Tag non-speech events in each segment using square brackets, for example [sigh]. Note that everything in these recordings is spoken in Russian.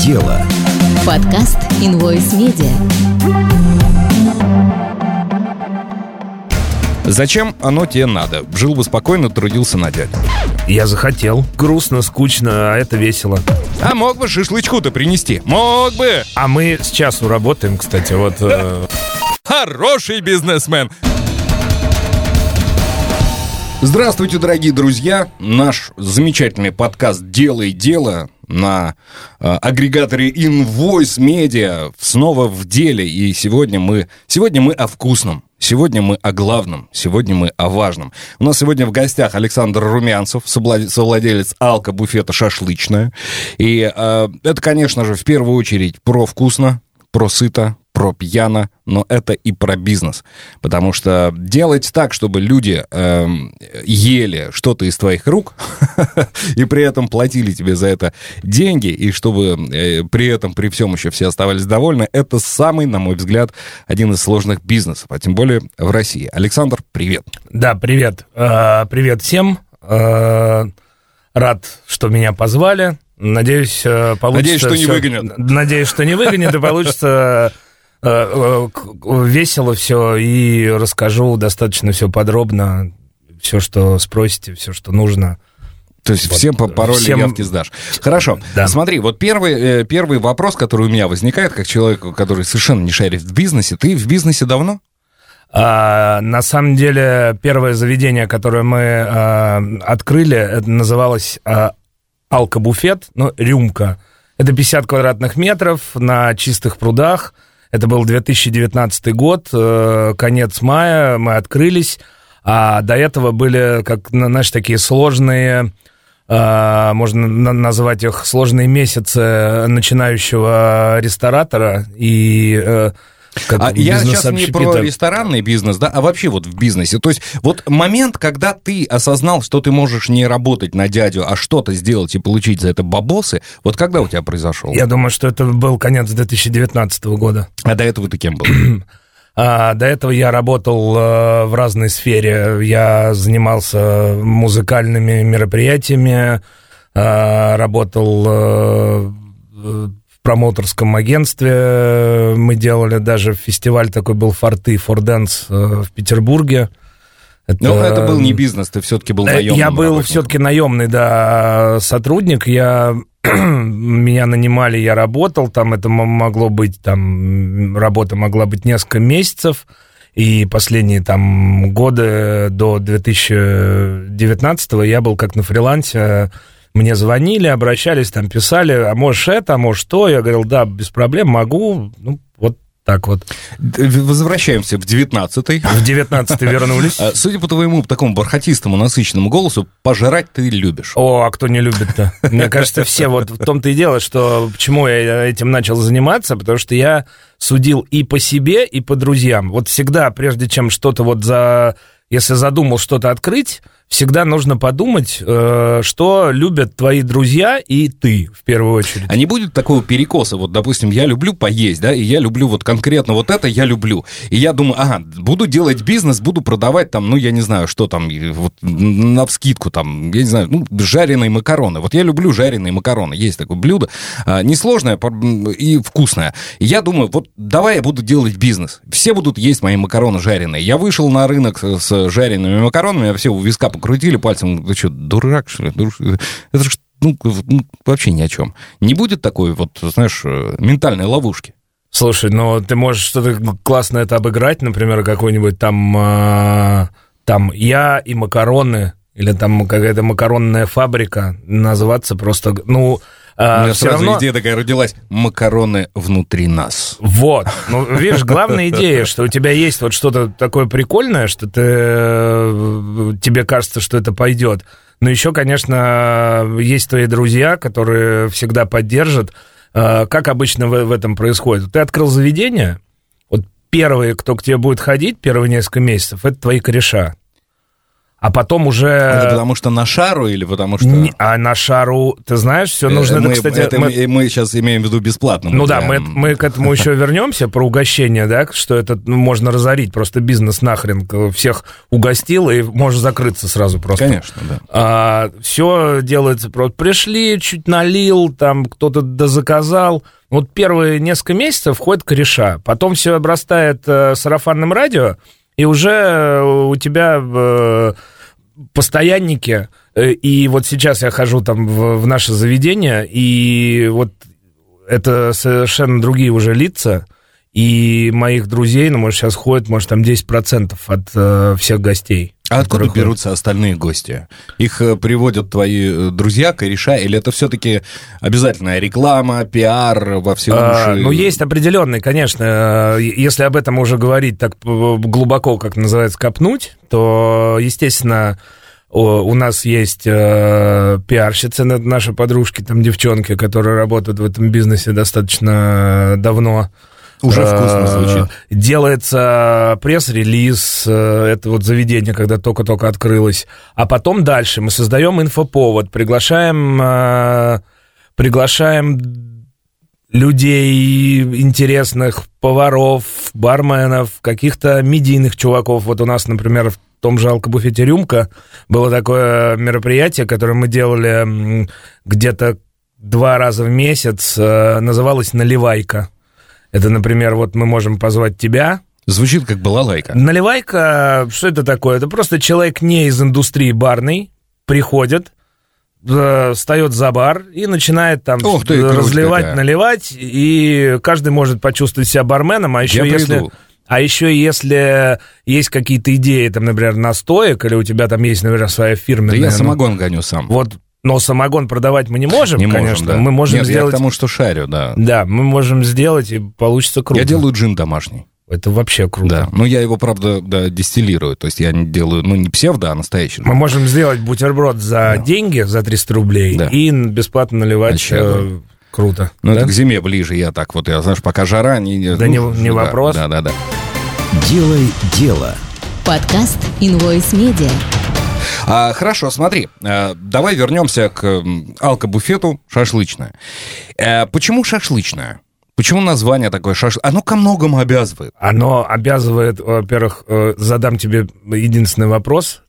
дело. Подкаст Invoice Media. Зачем оно тебе надо? Жил бы спокойно, трудился на дядь. Я захотел. Грустно, скучно, а это весело. А мог бы шашлычку-то принести? Мог бы! А мы с часу работаем, кстати, вот. э, Хороший бизнесмен! Здравствуйте, дорогие друзья! Наш замечательный подкаст «Делай дело» на э, агрегаторе Invoice Media снова в деле. И сегодня мы, сегодня мы о вкусном. Сегодня мы о главном, сегодня мы о важном. У нас сегодня в гостях Александр Румянцев, совла- совладелец алко-буфета «Шашлычная». И э, это, конечно же, в первую очередь про вкусно, про сыто, про пьяно, но это и про бизнес. Потому что делать так, чтобы люди эм, ели что-то из твоих рук, [laughs] и при этом платили тебе за это деньги, и чтобы э, при этом, при всем еще все оставались довольны, это самый, на мой взгляд, один из сложных бизнесов, а тем более в России. Александр, привет. Да, привет. Э, Привет всем. Э, Рад, что меня позвали. Надеюсь, э, получится... Надеюсь, что не всё- выгонят. Надеюсь, что не выгонят, и получится э, э, весело все, и расскажу достаточно все подробно, все, что спросите, все, что нужно. То есть Вот, всем по паролю всем- явки сдашь. Хорошо. Да. Смотри, вот первый, э, первый вопрос, который у меня возникает, как человеку, который совершенно не шарит в бизнесе. Ты в бизнесе давно? А, на самом деле, первое заведение, которое мы а, открыли, это называлось а, алкобуфет, ну, рюмка. Это 50 квадратных метров на чистых прудах. Это был 2019 год, э, конец мая, мы открылись. А до этого были, как, на- знаешь, такие сложные, а, можно на- назвать их сложные месяцы начинающего ресторатора. И э, как А я сейчас не про ресторанный бизнес, да, а вообще вот в бизнесе. То есть вот момент, когда ты осознал, что ты можешь не работать на дядю, а что-то сделать и получить за это бабосы, вот когда у тебя произошел? Я думаю, что это был конец 2019 года. А до этого ты кем был? [clears throat] А, до этого я работал э, в разной сфере. Я занимался музыкальными мероприятиями, э, работал э, в промоутерском агентстве. Мы делали даже фестиваль такой был «Форты», «Форденс» э, в Петербурге. Ну, это был не бизнес, ты все-таки был Э, наемным Я был все-таки наемный, да, сотрудник. Я [clears throat] меня нанимали, я работал. Там это могло быть, там работа могла быть несколько месяцев. И последние там годы до 2019 я был как на фрилансе. Мне звонили, обращались, там писали, а можешь это, а можешь то. Я говорил, да, без проблем, могу. Ну, вот так вот. Возвращаемся в 19-й. В 19 вернулись. А, Судя по твоему такому бархатистому, насыщенному голосу, пожрать ты любишь. О, а кто не любит-то? Мне кажется, все вот в том-то и дело, что почему я этим начал заниматься, потому что я судил и по себе, и по друзьям. Вот всегда, прежде чем что-то вот за... Если задумал что-то открыть, всегда нужно подумать, э, что любят твои друзья и ты, в первую очередь. А не будет такого перекоса? Вот, допустим, я люблю поесть, да, и я люблю вот конкретно вот это я люблю. И я думаю, ага, буду делать бизнес, буду продавать там, ну, я не знаю, что там, вот на вскидку там, я не знаю, ну, жареные макароны. Вот я люблю жареные макароны. Есть такое блюдо, а, несложное и вкусное. И я думаю, вот давай я буду делать бизнес. Все будут есть мои макароны жареные. Я вышел на рынок с, жареными макаронами, а все у виска покрутили пальцем. Ты что, дурак, что ли? Это ж ну, ну, вообще ни о чем. Не будет такой вот, знаешь, э, ментальной ловушки. Слушай, ну ты можешь что-то классно это обыграть, например, какой-нибудь там, а, там я и макароны, или там какая-то макаронная фабрика, называться просто, ну, У меня сразу равно... идея такая родилась. Макароны внутри нас. Вот. Ну, [laughs] видишь, главная идея, что у тебя есть вот что-то такое прикольное, что ты, э, тебе кажется, что это пойдет. Но еще, конечно, есть твои друзья, которые всегда поддержат. Э, Как обычно в этом происходит? Ты открыл заведение, вот первые, кто к тебе будет ходить, первые несколько месяцев, это твои кореша. А потом уже... Это потому что на шару или потому что... Не, а на шару, ты знаешь, все нужно... Э, мы, это, кстати, это мы... мы сейчас имеем в виду бесплатно. Ну да, мы, мы к этому еще вернемся, про угощение, да, что это ну, можно разорить, просто бизнес нахрен всех угостил, и можешь закрыться сразу просто. Конечно, да. все делается просто. Пришли, чуть налил, там кто-то дозаказал. Вот первые несколько месяцев входит кореша. Потом все обрастает э, сарафанным радио, и уже э, у тебя э, постоянники. Э, И вот сейчас я хожу там в, в наше заведение, и вот это совершенно другие уже лица. И моих друзей, ну, может, сейчас ходит, может, там 10% от всех гостей. А откуда ходят. берутся остальные гости? Их э, приводят твои э, друзья, кореша, или это все-таки обязательная реклама, пиар во всем? А, ну, есть определенный, конечно. э, Если об этом уже говорить так глубоко, как называется, копнуть, то, естественно, у нас есть э, пиарщицы, на- наши подружки, там девчонки, которые работают в этом бизнесе достаточно давно. Уже Э, вкусно звучит. Делается пресс-релиз, э, это вот заведение, когда только-только открылось. А потом дальше мы создаем инфоповод, приглашаем, э, приглашаем людей интересных, поваров, барменов, каких-то медийных чуваков. Вот у нас, например, в том же алкобуфете «Рюмка» было такое мероприятие, которое мы делали где-то два раза в месяц, называлось «Наливайка». Это, например, вот мы можем позвать тебя. Звучит как балалайка. Наливайка, что это такое? Это просто человек не из индустрии барной, приходит, э, встает за бар и начинает там Ух ты, разливать, какая. наливать, и каждый может почувствовать себя барменом, а еще Я если... приду. А еще если есть какие-то идеи, там, например, настоек, или у тебя там есть, например, своя Да фирменная... я ну, самогон гоню сам. Вот, но самогон продавать мы не можем, Не конечно. можем, да. Мы можем Нет, я сделать... к тому, что шарю, да. Да, мы можем сделать, и получится круто. Я делаю джин домашний. Это вообще круто. Да. Но я его, правда, да, дистиллирую. То есть я не делаю, ну, не псевдо, а настоящий. Мы можем сделать бутерброд за деньги, за 300 рублей, Да. и бесплатно наливать. Вообще, э, круто. Ну, да? это к зиме ближе, я так вот, я, знаешь, пока жара... Не, Да не- не да, вопрос. Да, да, да. Делай дело. Подкаст Invoice Media. А, хорошо, смотри, э, давай вернемся к алкобуфету шашлычное. Э, почему шашлычное? Почему название такое шашлык? Оно ко многому обязывает. Оно обязывает, во-первых, э, задам тебе единственный вопрос.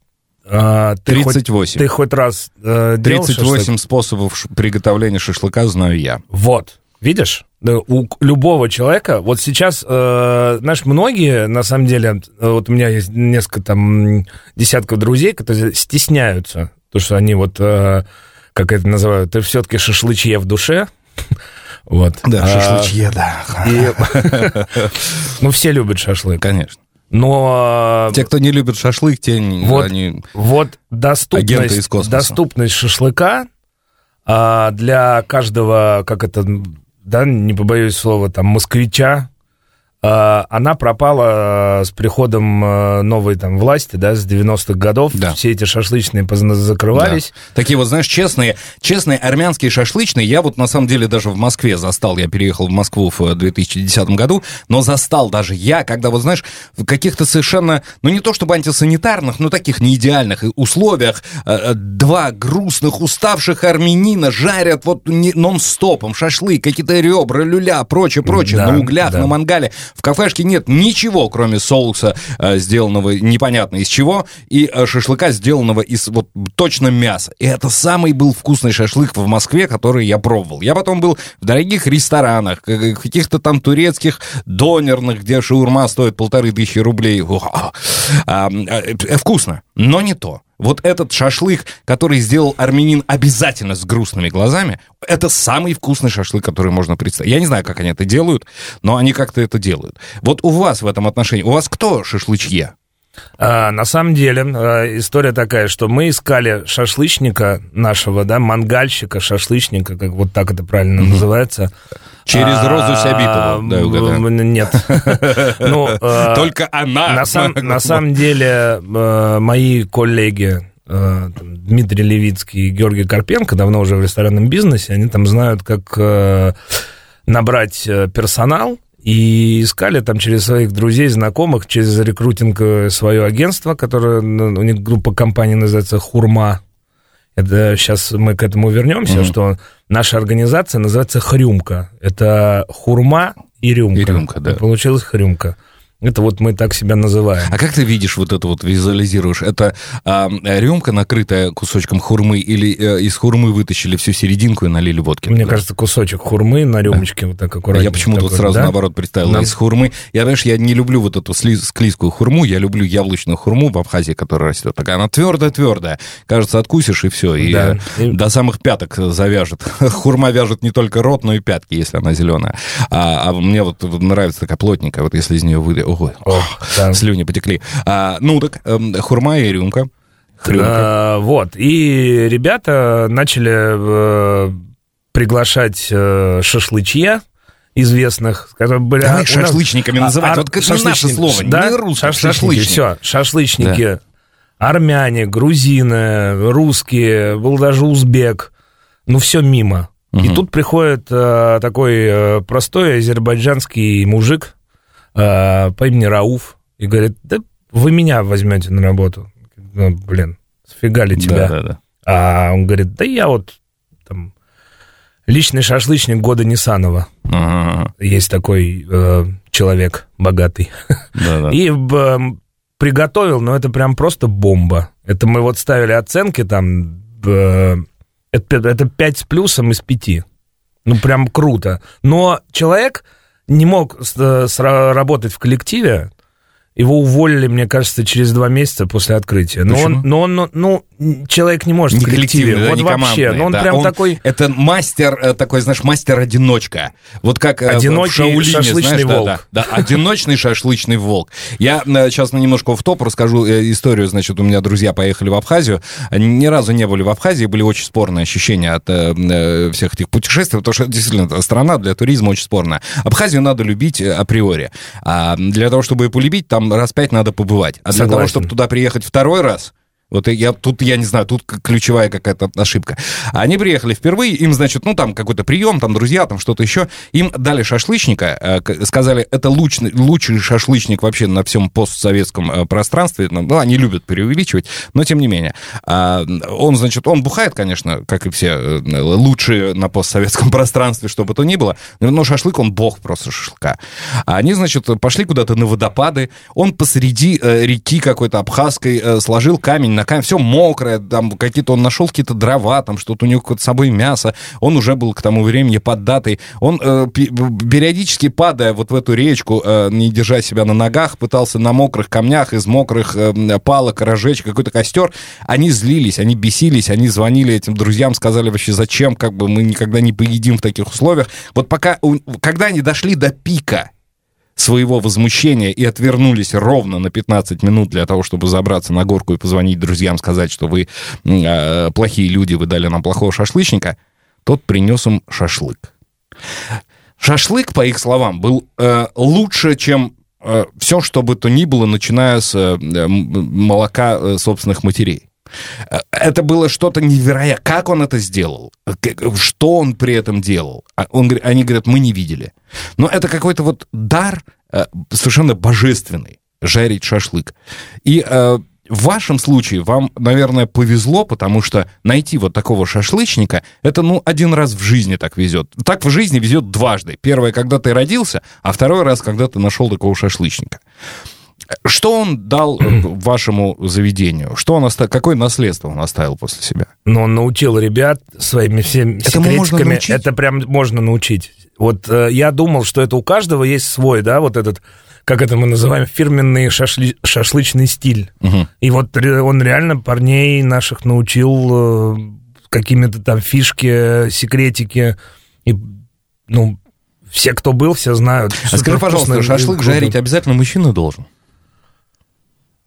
А, Ты хоть, 38. ты хоть раз э, делал 38 шашлык? способов приготовления шашлыка знаю я. Вот, видишь? У любого человека, вот сейчас, э, знаешь, многие, на самом деле, э, вот у меня есть несколько там десятков друзей, которые стесняются, потому что они вот, э, как это называют, ты все-таки шашлычье в душе, [laughs] вот. Да, А, шашлычье, да. и- [laughs] Ну, все любят шашлык. Конечно. Но Те, кто не любит шашлык, те Вот. они... вот Агенты из доступность, космоса. доступность шашлыка а, для каждого, как это, да, не побоюсь слова, там, москвича, она пропала с приходом а, новой там власти, да, с 90-х годов. Да. Все эти шашлычные закрывались. Да. Такие вот, знаешь, честные, честные армянские шашлычные. Я вот, на самом деле, даже в Москве застал. Я переехал в Москву в 2010 году, но застал даже я, когда, вот, знаешь, в каких-то совершенно, ну, не то чтобы антисанитарных, но таких неидеальных условиях э, э, два грустных, уставших армянина жарят вот нон-стопом шашлык, какие-то ребра, люля, прочее, прочее, Да, на углях, да. на мангале. В кафешке нет ничего, кроме соуса, э, сделанного непонятно из чего, и э, шашлыка, сделанного из вот точно мяса. И это самый был вкусный шашлык в Москве, который я пробовал. Я потом был в дорогих ресторанах, каких-то там турецких донерных, где шаурма стоит полторы тысячи рублей. Э, Вкусно, но не то. Вот этот шашлык, который сделал армянин обязательно с грустными глазами, это самый вкусный шашлык, который можно представить. Я не знаю, как они это делают, но они как-то это делают. Вот у вас в этом отношении, у вас кто шашлычье? А, на самом деле, а, история такая, что мы искали шашлычника нашего, да, мангальщика, шашлычника, как вот так это правильно называется. Через А, Розу Сябитову, угадаю. м, Нет. [laughs] Ну, а, Только она. на, сам- на самом деле, мои коллеги Дмитрий Левицкий и Георгий Карпенко давно уже в ресторанном бизнесе, они там знают, как набрать э, персонал И искали там через своих друзей, знакомых, через рекрутинг э, свое агентство, которое, ну, у них группа компаний называется «Хурма». Это сейчас мы к этому вернемся, Мгм. что наша организация называется «Хрюмка». Это хурма и рюмка. И рюмка, да. И получилась хрюмка. Это вот мы так себя называем. А как ты видишь вот это вот, визуализируешь? Это а, рюмка, накрытая кусочком хурмы, или э, из хурмы вытащили всю серединку и налили водки? Мне туда? кажется, кусочек хурмы на рюмочке вот так аккуратно. Я почему-то вот сразу наоборот представил из хурмы. Я, знаешь, я не люблю вот эту склизкую хурму, я люблю яблочную хурму в Абхазии, которая растет. Такая она твердая-твердая. Кажется, откусишь и все. И Да. э, И- до самых пяток завяжет. [laughs] Хурма вяжет не только рот, но и пятки, если она зеленая. А, а мне вот нравится такая плотненькая, вот если из нее вы... Ой, да. слюни потекли. А, ну так, эм, хурма и рюмка. Хрюмка. А, вот. И ребята начали э, приглашать э, шашлычья известных, которые были... Давай а, нас- шашлычниками называть. ар- Вот это не наше шашлычник, слово, да? не русское, Шашлычники, шашлычник. все, шашлычники. Армяне, грузины, русские, был даже узбек. Ну, все мимо. И Мгм. тут приходит э, такой э, простой азербайджанский мужик э, по имени Рауф и говорит, да вы меня возьмете на работу. Ну, блин, сфига ли тебя? Да, да, да. А он говорит, да я вот там личный шашлычник года Нисанова. Ага, Есть такой э, человек богатый. да, да. [laughs] И эм, приготовил, но это прям просто бомба. Это мы вот ставили оценки там, э, это, это 5 с плюсом из 5. Ну, прям круто. Но человек не мог э, работать в коллективе, его уволили, мне кажется, через два месяца после открытия. Но он, но он, ну, человек не может Не в коллективе. да, вот не вообще. командный, Ну, он да. прям такой... Это мастер, э, такой, знаешь, мастер-одиночка. Вот как э, в- в Одинокий Шаолине, шашлычный знаешь, да, волк. Да, да, одиночный шашлычный волк. Я сейчас немножко в топ расскажу э, историю. Значит, у меня друзья поехали в Абхазию. Они ни разу не были в Абхазии, были очень спорные ощущения от э, э, всех этих путешествий, потому что действительно страна для туризма очень спорная. Абхазию надо любить э, априори. А для того, чтобы ее полюбить, там раз пять надо побывать. А для того, Согласен. чтобы туда приехать второй раз, вот я, тут, я не знаю, тут ключевая какая-то ошибка. Они приехали впервые, им, значит, ну, там какой-то прием, там друзья, там что-то еще. Им дали шашлычника, э, сказали, это лучший, лучший шашлычник вообще на всем постсоветском э, пространстве. Ну, ну, они любят преувеличивать, но тем не менее. А, Он, значит, он бухает, конечно, как и все э, лучшие на постсоветском [laughs] пространстве, что бы то ни было, но шашлык, он бог просто шашлыка. А они, значит, пошли куда-то на водопады, он посреди реки какой-то абхазской сложил камень на камень, все мокрое, там какие-то, он нашел какие-то дрова, там что-то у него с собой мясо, он уже был к тому времени поддатый, он э, пе- периодически падая вот в эту речку, э, не держа себя на ногах, пытался на мокрых камнях из мокрых э, палок разжечь какой-то костер, они злились, они бесились, они звонили этим друзьям, сказали вообще, зачем, как бы мы никогда не поедим в таких условиях. Вот пока, когда они дошли до пика, своего возмущения и отвернулись ровно на 15 минут для того, чтобы забраться на горку и позвонить друзьям, сказать, что вы э, плохие люди, вы дали нам плохого шашлычника, тот принес им шашлык. Шашлык, по их словам, был э, лучше, чем все, что бы то ни было, начиная с э, молока э, собственных матерей. Э, Это было что-то невероятное. Как он это сделал? Что он при этом делал? А Он, они говорят, мы не видели. Но это какой-то вот дар э, совершенно божественный, жарить шашлык. И э, в вашем случае вам, наверное, повезло, потому что найти вот такого шашлычника, это, ну, один раз в жизни так везет. Так в жизни везет дважды. Первое, когда ты родился, а второй раз, когда ты нашел такого шашлычника. Что он дал [clears throat] вашему заведению? Что он оставил? Какое наследство он оставил после себя? Но он научил ребят своими всеми Этому можно секретиками. научить? Это прям можно научить. Вот э, я думал, что это у каждого есть свой, да, вот этот, как это мы называем, фирменный шашли- шашлычный стиль. Мгм. И вот он реально парней наших научил э, какими-то там фишки, секретики. И, ну, все, кто был, все знают. А скажи, пожалуйста, шашлык жарить обязательно мужчина должен?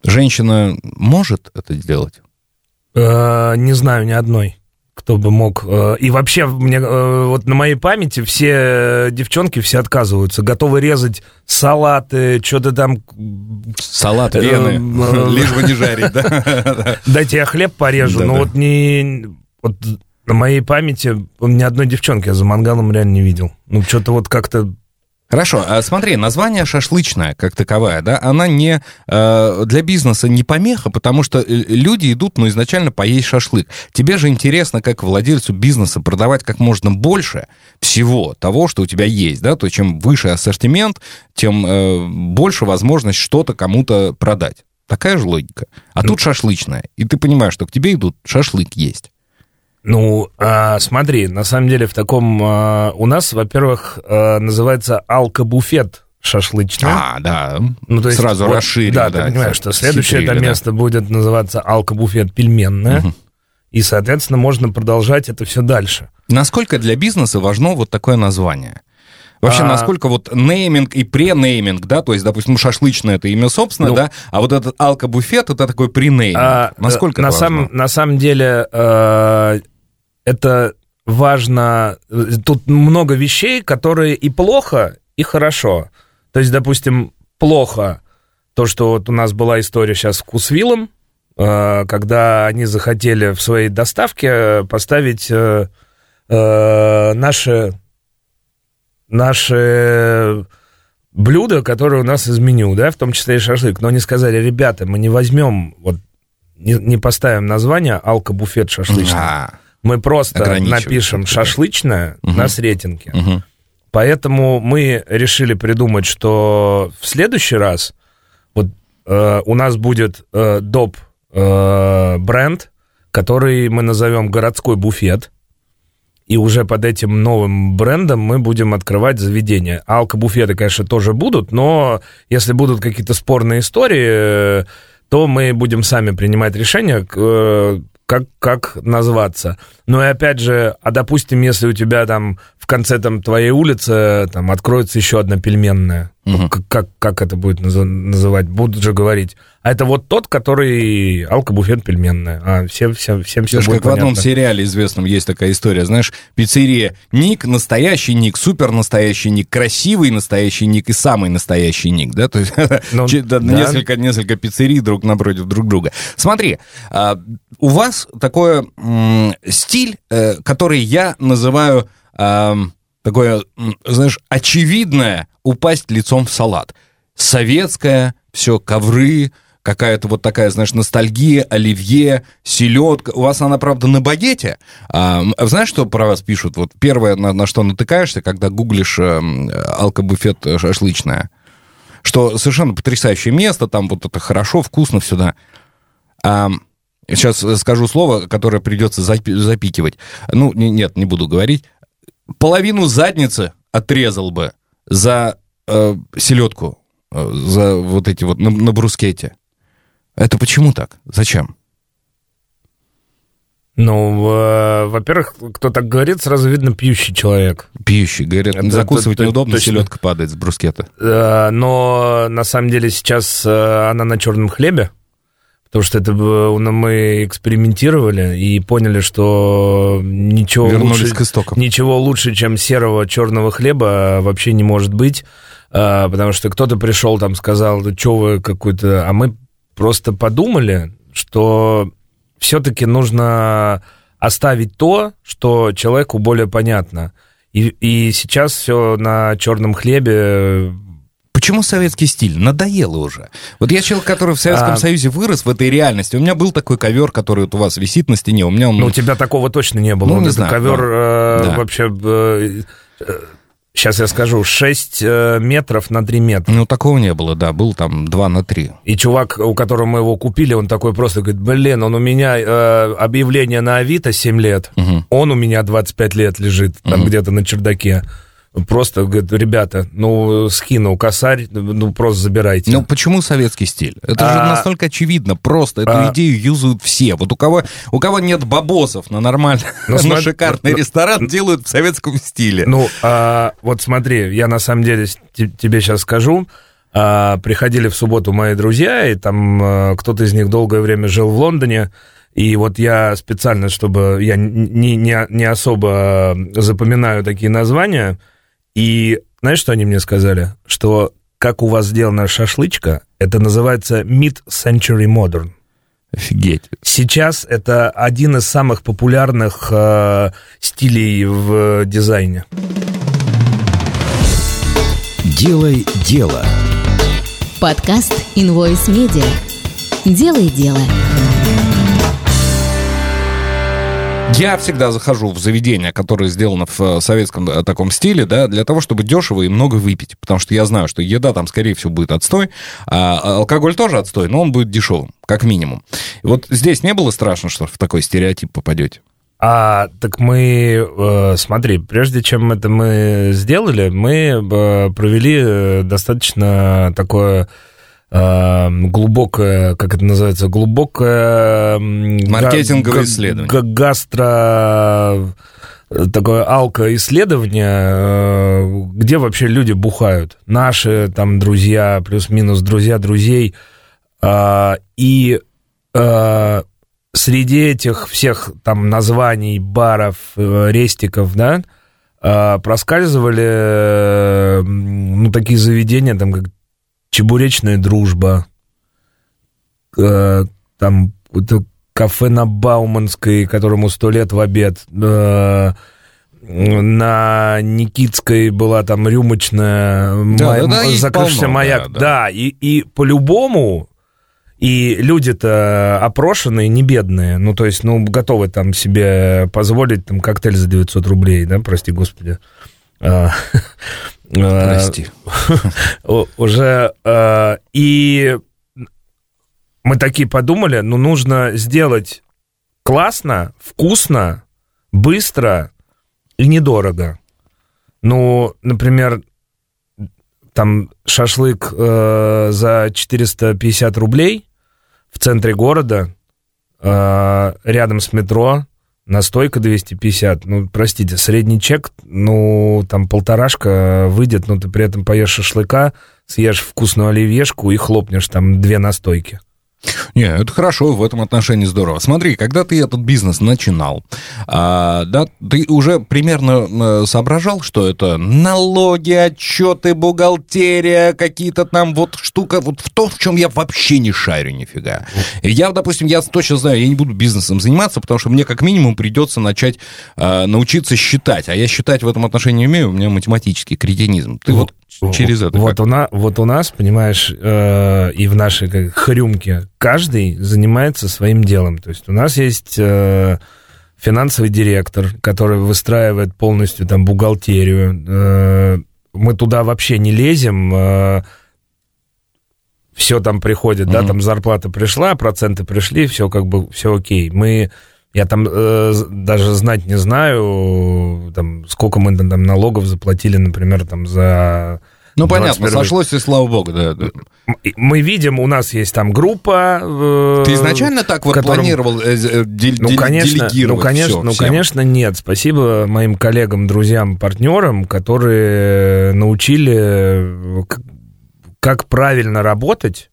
Женщина может это сделать? Э, не знаю ни одной, кто бы мог. Э, И вообще, мне, э, вот на моей памяти все девчонки все отказываются, готовы резать салаты, что-то там. Салат, вены, лишь бы не жарить, да? [laughs] Дайте я хлеб порежу, но вот не... Вот на моей памяти ни одной девчонки я за мангалом реально не видел. Ну, что-то вот как-то... Хорошо, а смотри, название шашлычная, как таковая, да, она не э, для бизнеса не помеха, потому что э, люди идут, ну, изначально поесть шашлык. Тебе же интересно, как владельцу бизнеса продавать как можно больше всего того, что у тебя есть, да, то чем выше ассортимент, тем э, больше возможность что-то кому-то продать. Такая же логика. А тут шашлычная, и ты понимаешь, что к тебе идут шашлык есть. Ну, а, смотри, на самом деле в таком... А, у нас, во-первых, а, называется алкобуфет шашлычный. А, да. Ну, то есть, Сразу вот, расширили. Да, ты понимаешь, что следующее это Хитрили, да. место будет называться алкобуфет пельменное. Мгм. И, соответственно, можно продолжать это все дальше. Насколько для бизнеса важно вот такое название? Вообще, А- насколько вот нейминг и пренейминг, да, то есть, допустим, шашлычное это имя собственное, Ну. да, а вот этот алкобуфет это такой пренейминг. А, Насколько на это самом, важно? на самом деле э, это важно. Тут много вещей, которые и плохо, и хорошо. То есть, допустим, плохо то, что вот у нас была история сейчас с Вкусвиллом, э, когда они захотели в своей доставке поставить э, э, наши наши блюда, которые у нас из меню, да, в том числе и шашлык. Но они сказали, ребята, мы не возьмем, вот, не, не поставим название алкобуфет шашлычный. А, Мы просто напишем шашлычное Мгм. на сретенке. мгм. Поэтому мы решили придумать, что в следующий раз вот э, у нас будет э, доп э, бренд, который мы назовем городской буфет. И уже под этим новым брендом мы будем открывать заведения. Алкобуфеты, конечно, тоже будут, но если будут какие-то спорные истории, э, то мы будем сами принимать э, как, как назваться. Ну и опять же, а допустим, если у тебя там в конце там твоей улицы там откроется еще одна пельменная, Мгм. как, как, как это будет назы- называть? Будут же говорить. А это вот тот, который алкобуфет пельменная. А всем, всем, всем все Знаешь, будет как в одном понятно. сериале известном есть такая история, знаешь, пиццерия Ник, настоящий Ник, супер настоящий Ник, красивый настоящий Ник и самый настоящий Ник, да, то есть [laughs] Ну, да, несколько, несколько пиццерий друг напротив друг друга. Смотри, а, у вас такой стиль, э, который я называю такое, знаешь, очевидное упасть лицом в салат. Советское, все, ковры, какая-то вот такая, знаешь, ностальгия, оливье, селедка. У вас она, правда, на багете. А, знаешь, что про вас пишут? Вот первое, на, на что натыкаешься, когда гуглишь эм, алкобуфет э, шашлычное, что совершенно потрясающее место, там вот это хорошо, вкусно, все, да. А, сейчас скажу слово, которое придется запи- запикивать. Ну, не- нет, не буду говорить. Половину задницы отрезал бы за э, селедку, э, за вот эти вот на, на брускете. Это почему так? Зачем? Ну, э, во-первых, кто так говорит, сразу видно пьющий человек. Пьющий, говорят, Это- закусывать это- неудобно, точно. селедка падает с брускета. Э, Но на самом деле сейчас э, она на черном хлебе, потому что это ну, мы экспериментировали и поняли, что ничего Вернулись лучше, к истокам. ничего лучше, чем серого черного хлеба вообще не может быть, э, потому что кто-то пришел там сказал, что вы какой-то, а мы просто подумали, что все-таки нужно оставить то, что человеку более понятно. И, и сейчас все на черном хлебе Почему советский стиль? Надоело уже. Вот я человек, который в Советском А- Союзе вырос в этой реальности. У меня был такой ковер, который вот у вас висит на стене. У меня он... Ну, у тебя такого точно не было. Ну, Вот не знаю, ковер ну, э, да. вообще... сейчас я скажу, 6 э, метров на 3 метра. Ну, такого не было, да. Был там 2 на 3. И чувак, у которого мы его купили, он такой просто говорит, блин, он у меня э, объявление на Авито 7 лет, Мгм. он у меня 25 лет лежит там Мгм. где-то на чердаке. Просто, говорит, ребята, ну, скинул косарь, ну, просто забирайте. Ну, почему советский стиль? Это же А- настолько очевидно, просто. Эту А- идею юзают все. Вот у кого, у кого нет бабосов на нормальный, Ну, на шикарный ну, ресторан, делают в советском стиле. Ну, а, вот смотри, я на самом деле тебе сейчас скажу. А, приходили в субботу мои друзья, и там а, кто-то из них долгое время жил в Лондоне. И вот я специально, чтобы я не, не, не особо запоминаю такие названия, и знаешь, что они мне сказали? Что как у вас сделана шашлычка, это называется Mid-Century Modern. Офигеть. Сейчас это один из самых популярных э, стилей в дизайне. Делай дело. Подкаст Invoice Media. Делай дело. Я всегда захожу в заведение, которое сделано в э, советском э, таком стиле, да, для того, чтобы дешево и много выпить. Потому что я знаю, что еда там, скорее всего, будет отстой, а алкоголь тоже отстой, но он будет дешевым, как минимум. Вот здесь не было страшно, что в такой стереотип попадете? А, так мы, э, смотри, прежде чем это мы сделали, мы э, провели э, достаточно такое глубокое, как это называется, глубокое... Маркетинговое га- исследование. га- Гастро... Такое алко-исследование, э, где вообще люди бухают. Наши там друзья, плюс-минус друзья друзей. А, И э, среди этих всех там названий баров, э, рестиков, да, э, проскальзывали э, ну, такие заведения, там, как Чебуречная дружба, э, там какое-то кафе на Бауманской, которому сто лет в обед, э, на Никитской была там рюмочная, Да, ма- да, закрывшийся полно, маяк. да, Да, да. и, и по-любому и люди-то опрошенные, не бедные, ну, то есть, ну, готовы там себе позволить там коктейль за 900 рублей, да, прости господи. [laughs] Прости. [laughs] уже э, и мы такие подумали, ну нужно сделать классно, вкусно, быстро и недорого. Ну, например, там шашлык э, за 450 рублей в центре города, э, рядом с метро, настойка 250. Ну, простите, средний чек, ну, там полторашка выйдет, но ты при этом поешь шашлыка, съешь вкусную оливьешку и хлопнешь там две настойки. Не, это хорошо, в этом отношении здорово. Смотри, когда ты этот бизнес начинал, а, да, ты уже примерно соображал, что это налоги, отчеты, бухгалтерия, какие-то там вот штука, вот в том, в чем я вообще не шарю нифига. Я, допустим, я точно знаю, я не буду бизнесом заниматься, потому что мне как минимум придется начать э, научиться считать, а я считать в этом отношении не умею, у меня математический кретинизм. Ты вот, через это Вот у, на, вот у нас, понимаешь, э, и в нашей как, хрюмке каждый занимается своим делом. То есть у нас есть э, финансовый директор, который выстраивает полностью там бухгалтерию. Э, мы туда вообще не лезем. все там приходит, да, Мгм. там зарплата пришла, проценты пришли, все как бы, все окей. Мы я там э, даже знать не знаю, там, сколько мы там, налогов заплатили, например, там за... Ну, понятно, 21 сошлось, и слава богу, да. Мы видим, у нас есть там группа. э, Ты изначально так вот котором- планировал э, э, дель- Ну, конечно, ну, делегировать конечно, всё ну, всем? конечно, нет. Спасибо моим коллегам, друзьям, партнерам, которые научили, э, как правильно работать.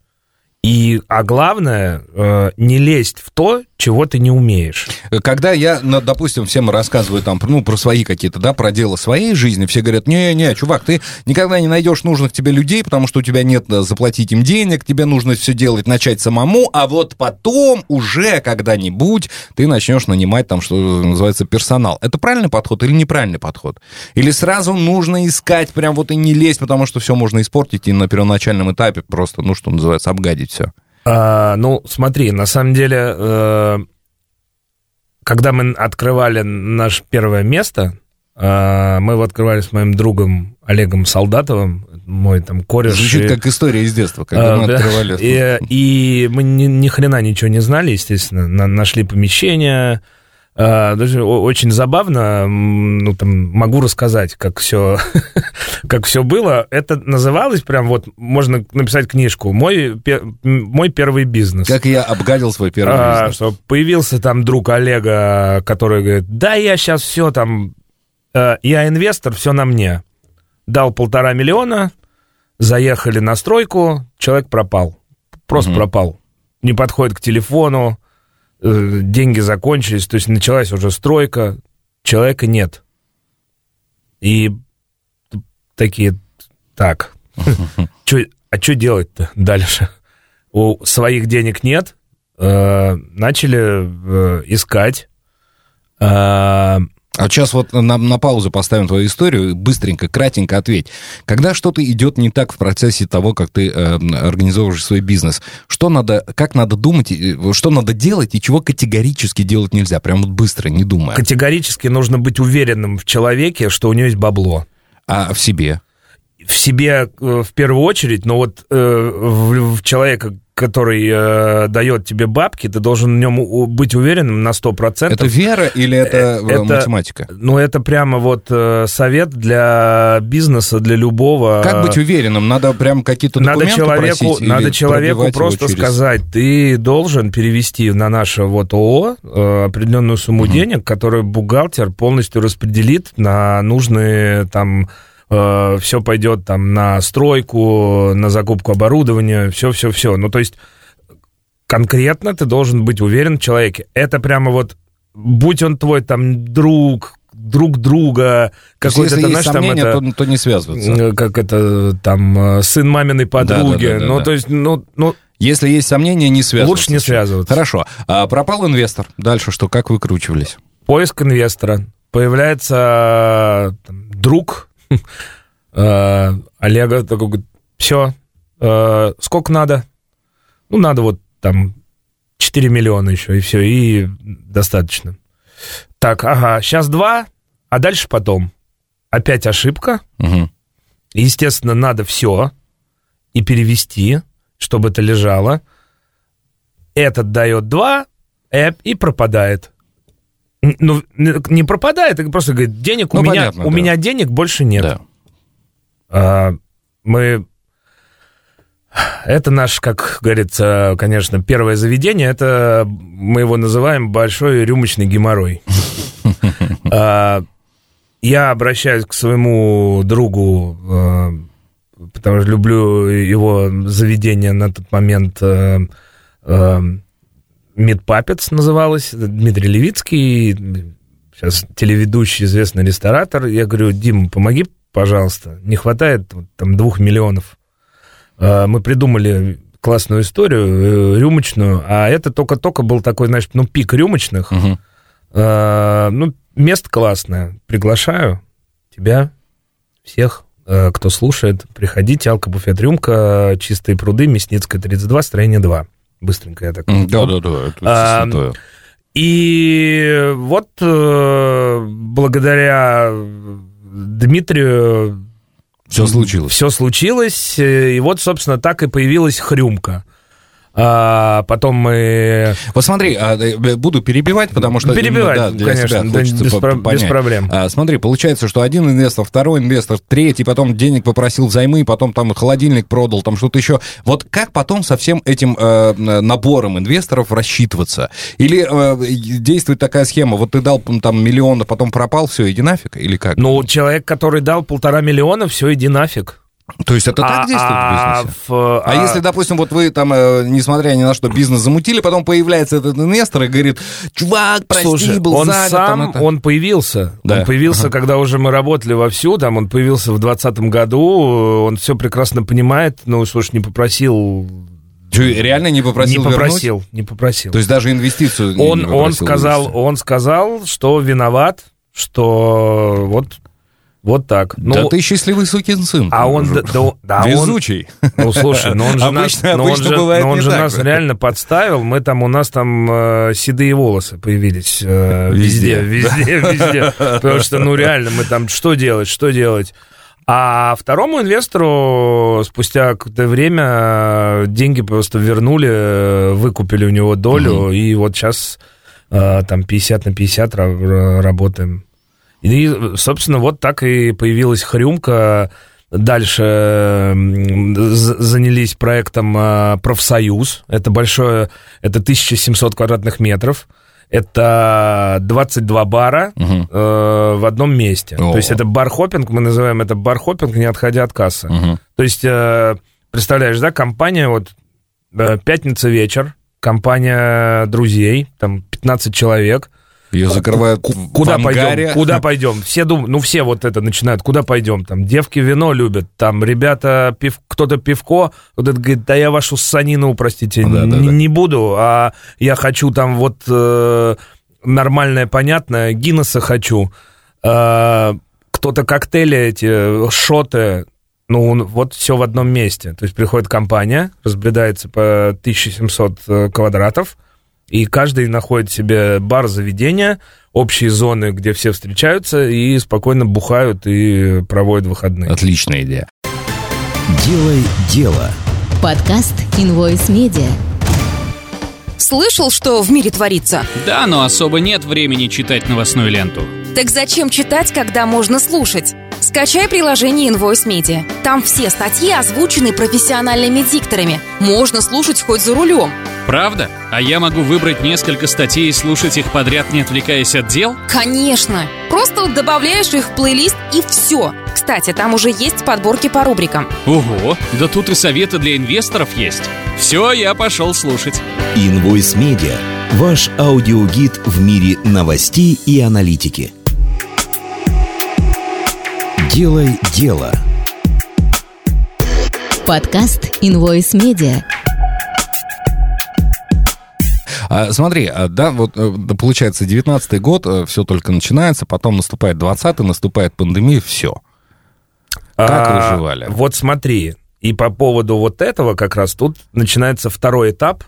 И, а главное, э, не лезть в то, чего ты не умеешь. Когда я, ну, допустим, всем рассказываю там, ну, про свои какие-то, да, про дело своей жизни, все говорят, не-не, чувак, ты никогда не найдешь нужных тебе людей, потому что у тебя нет э, заплатить им денег, тебе нужно все делать, начать самому, а вот потом уже когда-нибудь ты начнешь нанимать там, что называется, персонал. Это правильный подход или неправильный подход? Или сразу нужно искать, прям вот и не лезть, потому что все можно испортить и на первоначальном этапе просто, ну, что называется, обгадить все. А, ну, смотри, на самом деле, э, когда мы открывали наше первое место, э, мы его открывали с моим другом Олегом Солдатовым, мой там кореш. Звучит и- как история из детства, когда А, мы да. открывали... И, и мы ни, ни хрена ничего не знали, естественно. На- нашли помещение. А, даже очень забавно, ну, там, могу рассказать, как все, [laughs] как все было. Это называлось прям вот, можно написать книжку «Мой, пе- мой первый бизнес». Как я обгадил свой первый А, бизнес. что появился там друг Олега, который говорит, да, я сейчас все там, э, я инвестор, все на мне. Дал полтора миллиона, заехали на стройку, человек пропал. Просто Мгм. пропал. Не подходит к телефону, э, деньги закончились, то есть началась уже стройка, человека нет. И такие, так, [laughs] чё- а что делать-то дальше? У своих денег нет, э, начали э, искать. Э, А сейчас вот на, на паузу поставим твою историю, быстренько, кратенько ответь. Когда что-то идет не так в процессе того, как ты э, организовываешь свой бизнес, что надо, как надо думать, что надо делать и чего категорически делать нельзя? Прям вот быстро, не думая. Категорически нужно быть уверенным в человеке, что у него есть бабло. А в себе? В себе э, в первую очередь, но вот э, в, в человека, который э, дает тебе бабки, ты должен в нем быть уверенным на 100%. Это вера или это, э, это математика? Ну, это прямо вот э, совет для бизнеса, для любого. Как быть уверенным? Надо прям какие-то документы надо человеку, просить Надо человеку просто через... сказать, ты должен перевести на наше вот ООО э, определенную сумму угу. денег, которую бухгалтер полностью распределит на нужные там Э, все пойдет там на стройку, на закупку оборудования, все-все-все. Ну, то есть конкретно ты должен быть уверен в человеке. Это прямо вот, будь он твой там друг, друг друга, какой-то, если знаешь, там это, то, то не связываться. Как это, там, э, сын маминой подруги. Да, да, да, ну, да. то есть, ну, ну, если есть сомнения, не связываться. Лучше не связываться. Хорошо. А пропал инвестор. Дальше что? Как выкручивались? Поиск инвестора. Появляется там, друг, Э, Олега такой говорит, все, э, сколько надо? Ну, надо вот там 4 миллиона еще, и все, и достаточно. Так, ага, сейчас два, а дальше потом. Опять ошибка. Угу. Естественно, надо все и перевести, чтобы это лежало. Этот дает два и пропадает. Ну, не пропадает, а просто говорит, денег ну, у, понятно, меня, у меня денег больше нет. Да. А, мы... Это наш, как говорится, конечно, первое заведение, это мы его называем большой рюмочный геморрой. [laughs] А, я обращаюсь к своему другу, а, потому что люблю его заведение на тот момент Медпапец называлась, Дмитрий Левицкий, сейчас телеведущий, известный ресторатор. Я говорю, Дим, помоги, пожалуйста, не хватает там двух миллионов. А, мы придумали классную историю, э, рюмочную, а это только-только был такой, значит, ну, пик рюмочных. Угу. Ну, место классное, приглашаю тебя, всех, э, кто слушает, приходите, алкобуфет рюмка, чистые пруды, Мясницкая, 32, строение 2. Быстренько я так... Да, да, да, это а, святое. И вот э, благодаря Дмитрию... Все случилось. Все случилось, и вот, собственно, так и появилась хрюмка. А, потом мы... Вот смотри, а, буду перебивать, потому что... Перебивать, да, для конечно, себя да, без, про- без проблем. А, смотри, получается, что один инвестор, второй инвестор, третий, потом денег попросил взаймы, потом там холодильник продал, там что-то еще. Вот как потом со всем этим э, набором инвесторов рассчитываться? Или э, действует такая схема, вот ты дал там миллион, а потом пропал, все, иди нафиг, или как? Ну, человек, который дал полтора миллиона, все, иди нафиг. То есть это так а, действует а, в бизнесе? В, а, а если, допустим, вот вы там, э, несмотря ни на что, бизнес замутили, потом появляется этот инвестор и говорит, чувак, прости, Слушай, был он занят. сам, там, это... он появился. Да. Он появился, ага. когда уже мы работали вовсю, там он появился в 2020 году, он все прекрасно понимает, ну, слушай, не попросил реально не попросил Не попросил, вернуть? не попросил. То есть даже инвестицию он, не он сказал, вывести. он сказал, что виноват, что вот вот так. Ну, да ты счастливый сукин сын. А он... Да, да, Везучий. Он, ну, слушай, но он же обычно, нас, но он же, но он же нас реально подставил. Мы там, у нас там э, седые волосы появились э, везде, везде, везде. Потому что, ну, реально, мы там что делать, что делать? А второму инвестору спустя какое-то время э, деньги просто вернули, э, выкупили у него долю, угу. и вот сейчас э, там 50 на 50 работаем. И, собственно, вот так и появилась хрюмка. Дальше занялись проектом а, «Профсоюз». Это большое, это 1700 квадратных метров. Это 22 бара угу. э, в одном месте. О. То есть это бар-хоппинг, мы называем это бар-хоппинг, не отходя от кассы. Угу. То есть, э, представляешь, да, компания, вот, э, пятница вечер, компания друзей, там 15 человек – ее закрывают куда в пойдем? [laughs] Куда пойдем? Все думают, ну все вот это начинают, куда пойдем? Там девки вино любят, там ребята пив, кто-то пивко, кто-то говорит, да я вашу санину, простите, да, не, да, да. не буду, а я хочу там вот э, нормальное, понятное, Гиннесса хочу. э, кто-то коктейли эти, шоты, ну, вот все в одном месте. То есть приходит компания, разбредается по 1700 э, квадратов, и каждый находит себе бар, заведение, общие зоны, где все встречаются и спокойно бухают и проводят выходные. Отличная идея. Делай дело. Подкаст Invoice Media. Слышал, что в мире творится? Да, но особо нет времени читать новостную ленту. Так зачем читать, когда можно слушать? Скачай приложение Invoice Media. Там все статьи озвучены профессиональными дикторами. Можно слушать хоть за рулем. Правда? А я могу выбрать несколько статей и слушать их подряд, не отвлекаясь от дел? Конечно! Просто добавляешь их в плейлист и все. Кстати, там уже есть подборки по рубрикам. Ого, да тут и советы для инвесторов есть. Все, я пошел слушать. Invoice Media. Ваш аудиогид в мире новостей и аналитики. Делай дело. Подкаст Invoice Media. А, смотри, а, да, вот э, получается, 19-й год, все только начинается, потом наступает 20-й, наступает пандемия, все. Как А, выживали? Вот смотри, и по поводу вот этого как раз тут начинается второй этап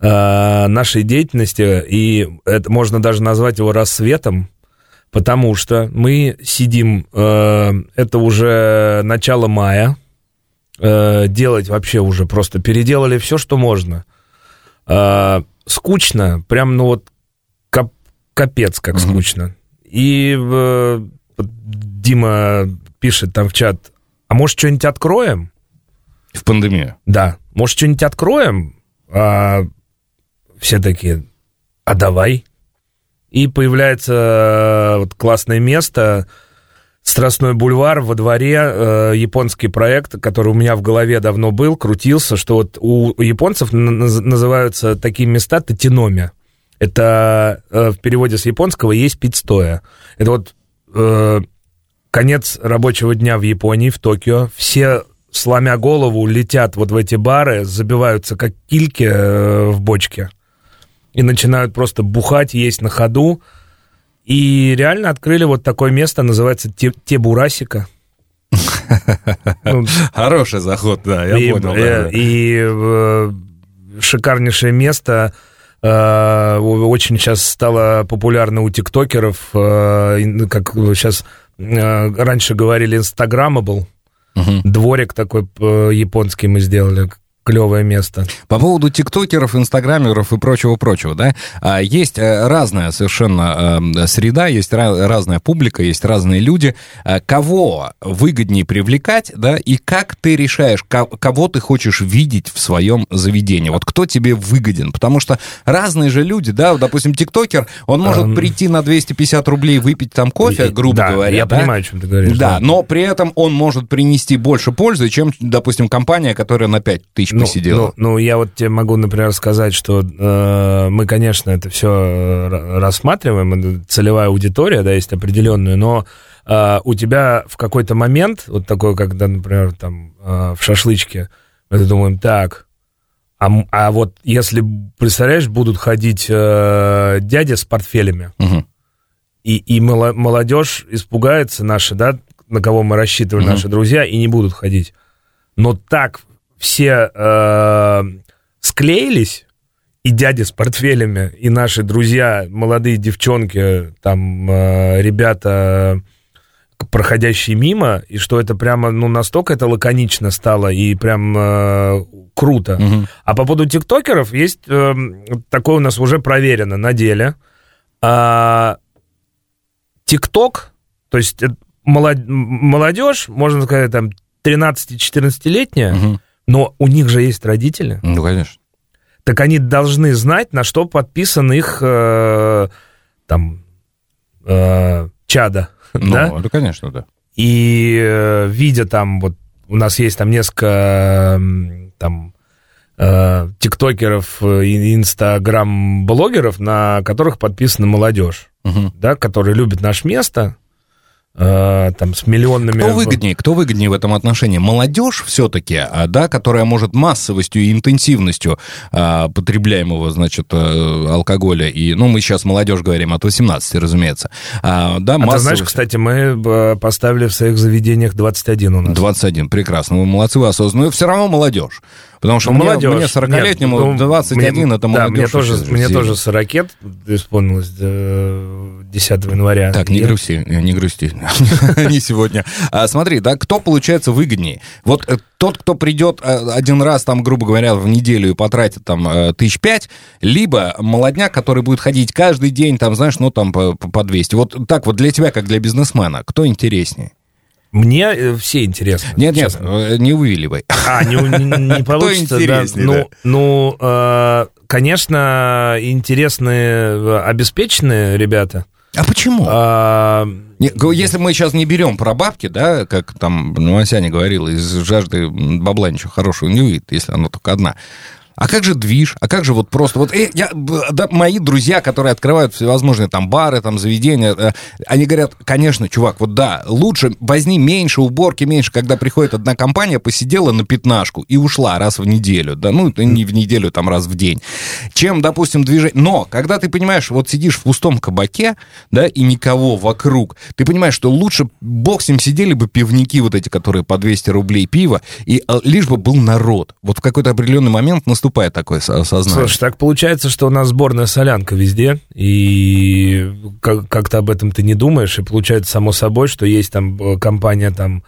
э, нашей деятельности, и это можно даже назвать его рассветом, потому что мы сидим, э, это уже начало мая, э, делать вообще уже просто переделали все, что можно. Э, скучно, прям, ну вот, кап- капец как скучно. И э, Дима пишет там в чат, а может что-нибудь откроем? В пандемию. Да, может что-нибудь откроем? А все такие, а давай. И появляется э, вот классное место, Страстной бульвар во дворе, э, японский проект, который у меня в голове давно был, крутился, что вот у японцев н- наз- называются такие места татиноми. Это э, в переводе с японского есть пить стоя. Это вот э, конец рабочего дня в Японии, в Токио. Все, сломя голову, летят вот в эти бары, забиваются как кильки э, в бочке и начинают просто бухать, есть на ходу. И реально открыли вот такое место, называется Те- Тебурасика. [laughs] Хороший заход, да, я понял. э, и, э, шикарнейшее место. э, очень сейчас стало популярно у тиктокеров, ну, как сейчас раньше говорили, инстаграмабл. Мгм. Дворик такой японский мы сделали, клевое место. По поводу тиктокеров, инстаграмеров и прочего-прочего, да, а, есть э, разная совершенно э, среда, есть разная публика, есть разные люди. А, Кого выгоднее привлекать, да, и как ты решаешь, ко- кого ты хочешь видеть в своем заведении? Вот кто тебе выгоден? Потому что разные же люди, да, допустим, тиктокер, он может Эм. прийти на 250 рублей выпить там кофе, грубо да, говоря, я да? понимаю, о чем ты говоришь. Да, но при этом он может принести больше пользы, чем, допустим, компания, которая на 5 тысяч Ну, посидела. Ну, ну, я вот тебе могу, например, сказать, что э, мы, конечно, это все рассматриваем, это целевая аудитория, да, есть определенная, но э, у тебя в какой-то момент, вот такой, когда, например, там э, в шашлычке, мы думаем, так, а, а вот если, представляешь, будут ходить э, дяди с портфелями, и, и моло- молодежь испугается наша, да, на кого мы рассчитывали, наши друзья, и не будут ходить. Но так все э, склеились, и дяди с портфелями, и наши друзья, молодые девчонки, там, э, ребята, проходящие мимо, и что это прямо, ну, настолько это лаконично стало, и прям э, круто. Мгм. А по поводу тиктокеров есть э, такое у нас уже проверено на деле. А, Тикток, то есть молод- молодежь, можно сказать, там 13-14-летняя, Мгм. Но у них же есть родители. Ну, конечно. Так они должны знать, на что подписан их э, там э, чада, Ну, да? это, конечно, да. И э, видя там, вот у нас есть там несколько м, там э, тиктокеров э, и инстаграм-блогеров, на которых подписана молодежь, Мгм. да, которые любят наше место, э, э, там с миллионными... Кто выгоднее, кто выгоднее в этом отношении? Молодежь все-таки, а, да, которая может массовостью и интенсивностью а, потребляемого, значит, э, алкоголя, и, ну, мы сейчас молодежь говорим от 18, разумеется, а, да, А ты знаешь, кстати, мы э, поставили в своих заведениях 21 у нас. 21, прекрасно, вы молодцы, вы осознанные, но все равно молодежь. Потому что Ну, мне, молодежь. мне 40-летнему Нет, ну, 21, мне- это Да, молодежь. мне тоже, мне тоже 40 лет исполнилось э, 10 января. Так, не грусти, э, не грусти, [laughs] не сегодня. А, смотри, да, кто получается выгоднее? Вот э, тот, кто придет э, один раз, там, грубо говоря, в неделю и потратит там тысяч пять, либо молодняк, который будет ходить каждый день, там, знаешь, ну, там, по, по 200. Вот так вот для тебя, как для бизнесмена, кто интереснее? Мне все интересны. Нет, нет, честно. не увиливай. А, не, не- не [laughs] получится, да. Ну, да? ну э, конечно, интересные, обеспеченные ребята. А почему? А, Если мы сейчас не берем про бабки, да, как там Масяня говорил, из жажды бабла ничего хорошего не выйдет, если она только одна. А как же движ? А как же вот просто... Вот э, я, да, мои друзья, которые открывают всевозможные там бары, там заведения, э, они говорят, конечно, чувак, вот да, лучше возьми меньше уборки, меньше, когда приходит одна компания, посидела на пятнашку и ушла раз в неделю, да, ну, не в неделю, там раз в день, чем, допустим, движение... Но, когда ты понимаешь, вот сидишь в пустом кабаке, да, и никого вокруг, ты понимаешь, что лучше, бог с ним, сидели бы пивники вот эти, которые по 200 рублей пива, и э, лишь бы был народ. Вот в какой-то определенный момент наступает такое со- сознание. Слушай, так получается, что у нас сборная солянка везде, и как- как-то об этом ты не думаешь, и получается само собой, что есть там э, компания там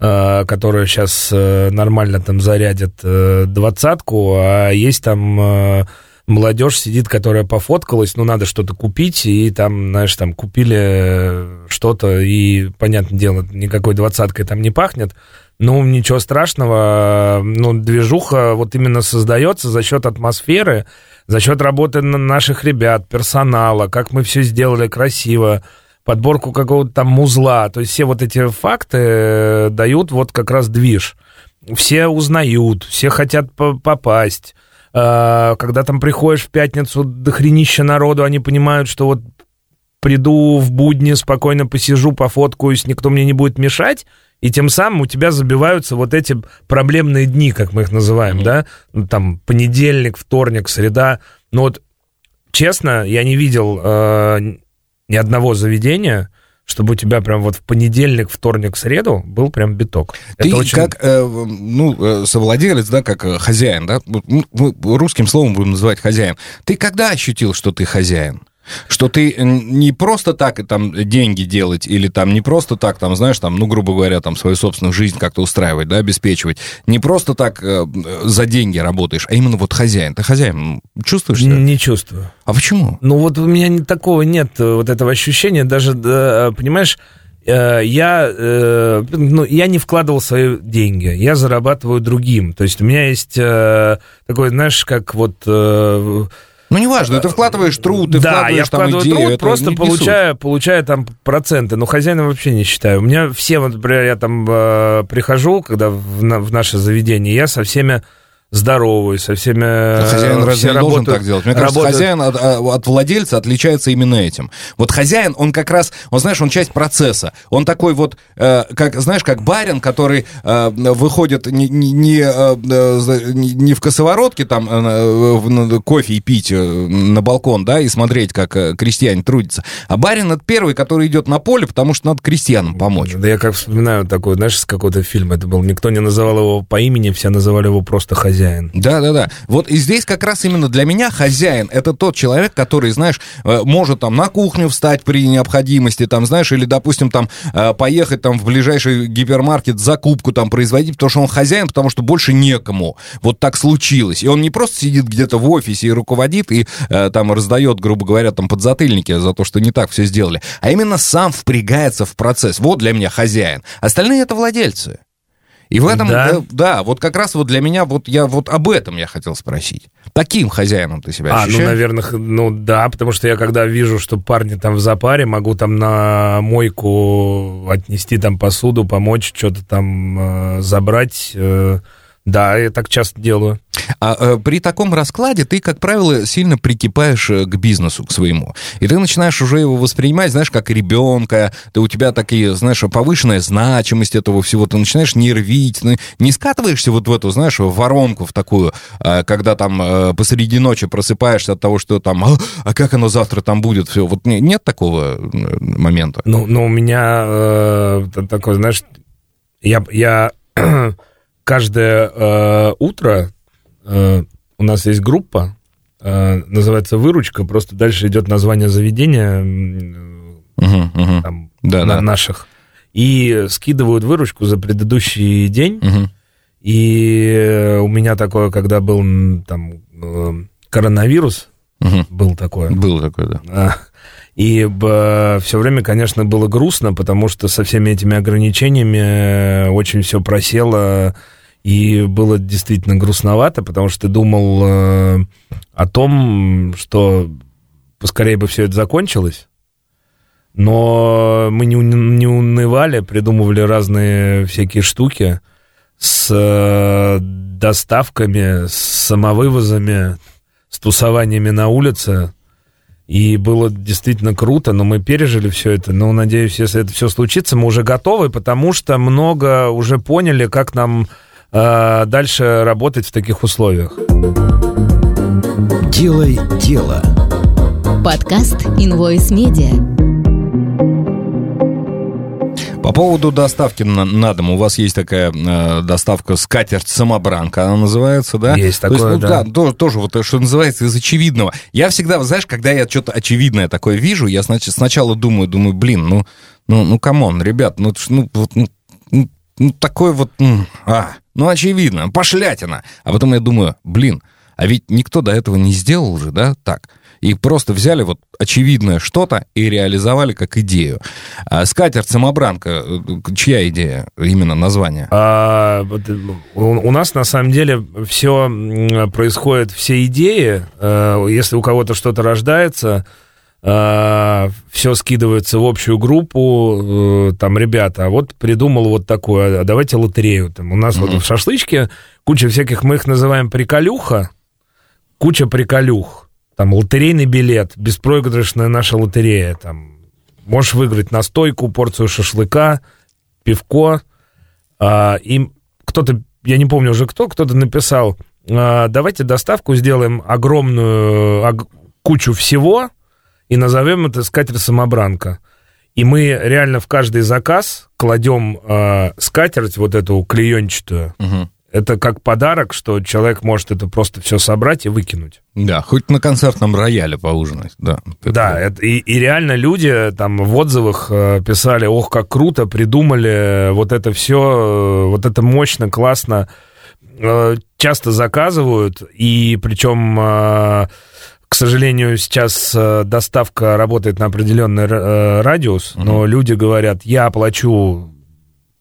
э, которая сейчас нормально там зарядит э, двадцатку, а есть там э, молодежь сидит, которая пофоткалась, ну, надо что-то купить, и там, знаешь, там купили э, что-то, и, понятное дело, никакой двадцаткой там не пахнет, ну, ничего страшного, ну, движуха вот именно создается за счет атмосферы, за счет работы на- наших ребят, персонала, как мы все сделали красиво, подборку какого-то там музла, то есть все вот эти факты э, дают вот как раз движ. Все узнают, все хотят по- попасть. А, Когда там приходишь в пятницу, дохренища народу, они понимают, что вот приду в будни, спокойно посижу, пофоткаюсь, никто мне не будет мешать, и тем самым у тебя забиваются вот эти проблемные дни, как мы их называем, да, Ну, там понедельник, вторник, среда. Но вот честно, я не видел э, ни одного заведения, чтобы у тебя прям вот в понедельник, вторник, среду был прям биток. Ты Это очень- как, э, ну, э, совладелец, да, как э, хозяин, да, ну, мы русским словом будем называть хозяин. Ты когда ощутил, что ты хозяин? Что ты э, не просто так и там деньги делать, или там не просто так, там, знаешь, там, ну, грубо говоря, там, свою собственную жизнь как-то устраивать, да, обеспечивать. Не просто так э, за деньги работаешь, а именно вот хозяин. Ты хозяин, чувствуешь себя? Не чувствую. А почему? Ну вот у меня такого нет, э, вот этого ощущения, даже, да, понимаешь, э, я, э, ну, я не вкладывал свои деньги, я зарабатываю другим. То есть у меня есть э, такой, знаешь, как вот... Ну, неважно, ты вкладываешь труд, ты да, я вкладываешь там вкладываю идею, труд, просто не- получаю, получаю там проценты, но хозяина вообще не считаю. У меня все, вот, например, я там э, прихожу, когда в, на- в наше заведение, я со всеми здороваюсь, со всеми... э, Хозяин разве все не должен работают- так делать? Мне кажется, работают- хозяин от, а, от владельца отличается именно этим. Вот хозяин, он как раз, он, знаешь, он часть процесса. Он такой вот, э, как, знаешь, как барин, который э, выходит не, не, не, э, э, не- в косоворотке там э, кофе и пить э, на балкон, да, и смотреть, как э, крестьяне трудятся. А барин это первый, который идет на поле, потому что надо крестьянам помочь. Да я как вспоминаю такой, знаешь, с какого-то фильма это был. Никто не называл его по имени, все называли его просто хозяин. Да, да, да. Вот и здесь как раз именно для меня хозяин это тот человек, который, знаешь, э, может там на кухню встать при необходимости, там, знаешь, или, допустим, там э, поехать там в ближайший гипермаркет закупку там производить, потому что он хозяин, потому что больше некому. Вот так случилось. И он не просто сидит где-то в офисе и руководит, и э, там раздает, грубо говоря, там подзатыльники за то, что не так все сделали, а именно сам впрягается в процесс. Вот для меня хозяин. Остальные это владельцы. И в этом, Да. э, да, вот как раз вот для меня, вот я вот об этом я хотел спросить. Таким хозяином ты себя А, ну, ощущаешь? наверное, ну да, потому что я когда вижу, что парни там в запаре, могу там на мойку отнести там посуду, помочь, что-то там э, забрать. э, Да, я так часто делаю. А э, при таком раскладе ты, как правило, сильно прикипаешь э, к бизнесу, к своему. И ты начинаешь уже его воспринимать, знаешь, как ребенка. Ты у тебя такие, знаешь, повышенная значимость этого всего. Ты начинаешь нервить. ну, Не скатываешься вот в эту, знаешь, воронку в такую, э, когда там э, посреди ночи просыпаешься от того, что там, а, а как оно завтра там будет? Все. Вот не- нет такого момента. Ну, ну у меня э, такой, знаешь, я, я каждое э, утро э, у нас есть группа, э, называется «Выручка», просто дальше идет название заведения Мгм, мгм. там, Да, на- да. наших, и скидывают выручку за предыдущий день, Мгм. и э, у меня такое, когда был там э, коронавирус, Мгм. был такое, Было такое, да. а, И все время, конечно, было грустно, потому что со всеми этими ограничениями очень все просело, и было действительно грустновато, потому что ты думал э, о том, что поскорее бы все это закончилось. Но мы не, не унывали, придумывали разные всякие штуки с э, доставками, с самовывозами, с тусованиями на улице. И было действительно круто, но мы пережили все это. Но, надеюсь, если это все случится, мы уже готовы, потому что много уже поняли, как нам э, дальше работать в таких условиях. Делай дело. Подкаст Invoice Media. По поводу доставки на, на дом, у вас есть такая э, доставка скатерть-самобранка, она называется, да? Есть То есть, такое, ну, да. то- тоже вот, что называется, из очевидного. Я всегда, знаешь, когда я что-то очевидное такое вижу, я снач- сначала думаю, думаю, блин, ну, ну, ну, come on, ребят, ну, ну, вот, ну, ну, ну, такой вот, а, ну, очевидно, пошлятина. А потом я думаю, блин, а ведь никто до этого не сделал же, да, так. И просто взяли вот очевидное что-то и реализовали как идею. А скатерть-самобранка, э, чья идея, именно название? А, э, у, у нас на самом деле все происходит, все идеи, э, если у кого-то что-то рождается, все скидывается в общую группу, э, там, ребята, а вот придумал вот такое, а давайте лотерею. Там, у нас вот в шашлычке куча всяких, мы их называем приколюха, куча приколюх. Там лотерейный билет, беспроигрышная наша лотерея. Там, можешь выиграть настойку, порцию шашлыка, пивко. А, им кто-то, я не помню уже кто, кто-то написал, а, давайте доставку сделаем огромную ог- кучу всего и назовем это скатерть-самобранка. И мы реально в каждый заказ кладем а, скатерть вот эту клеенчатую. Мгм. Это как подарок, что человек может это просто все собрать и выкинуть. Да, хоть на концертном рояле поужинать, да. Да, это, и, и реально люди там в отзывах э, писали, ох, как круто, придумали вот это все, вот это мощно, классно. Э, часто заказывают, и причем, э, к сожалению, сейчас э, доставка работает на определенный э, радиус, но люди говорят, я оплачу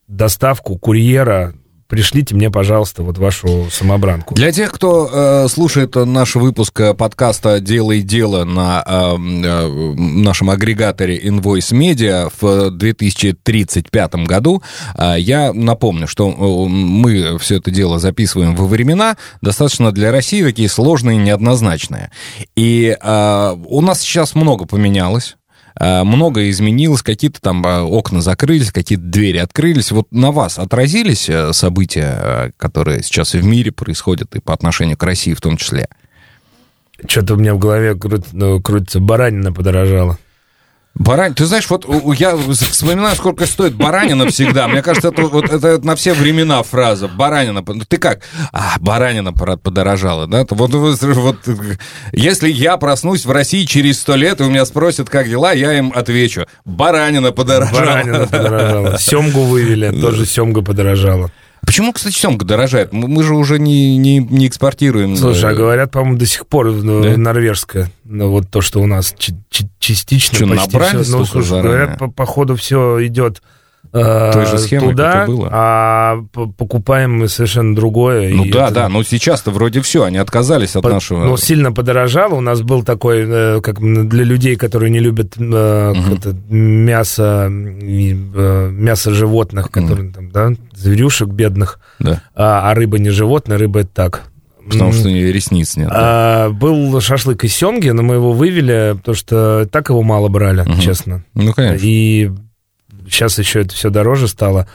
доставку курьера, пришлите мне, пожалуйста, вот вашу самобранку. Для тех, кто э, слушает наш выпуск э, подкаста «Делай дело» на э, э, нашем агрегаторе Invoice Media в 2035 году, э, я напомню, что э, мы все это дело записываем во времена достаточно для России такие сложные неоднозначные. И э, у нас сейчас много поменялось. Э, Многое изменилось, какие-то там э, окна закрылись, какие-то двери открылись. Вот на вас отразились э, события, которые сейчас и в мире происходят, и по отношению к России в том числе? Что-то у меня в голове крут- ну, крутится, баранина подорожала. Барань, ты знаешь, вот я вспоминаю, сколько стоит баранина всегда. Мне кажется, это, вот, это на все времена фраза. Баранина. под- Ты как? А, баранина подорожала, да? Вот, вот, вот, если я проснусь в России через сто лет, и у меня спросят, как дела, я им отвечу. Баранина подорожала. Баранина подорожала. Семгу вывели, тоже семга подорожала. Почему, кстати, семга дорожает? Мы же уже не, не, не экспортируем. Слушай, а э, говорят, по-моему, до сих пор ну, Да? норвежская. Ну, вот то, что у нас частично Чё, почти всё. Ну, слушай, заранее? говорят, по, по ходу все идет э, Той же схемой, туда, и было. а покупаем мы совершенно другое. Ну да, это- да, но сейчас-то вроде все, они отказались от По- нашего... Ну, сильно подорожало. У нас был такой, э, как для людей, которые не любят э, это, мясо, э, мясо животных, которые там, да, зверюшек бедных, Да, а, а рыба не животное, рыба это так. потому что у нее ресниц нет. да. а, был шашлык из семги, но мы его вывели, потому что так его мало брали, Мгм. честно. Ну, конечно. И сейчас еще это все дороже стало.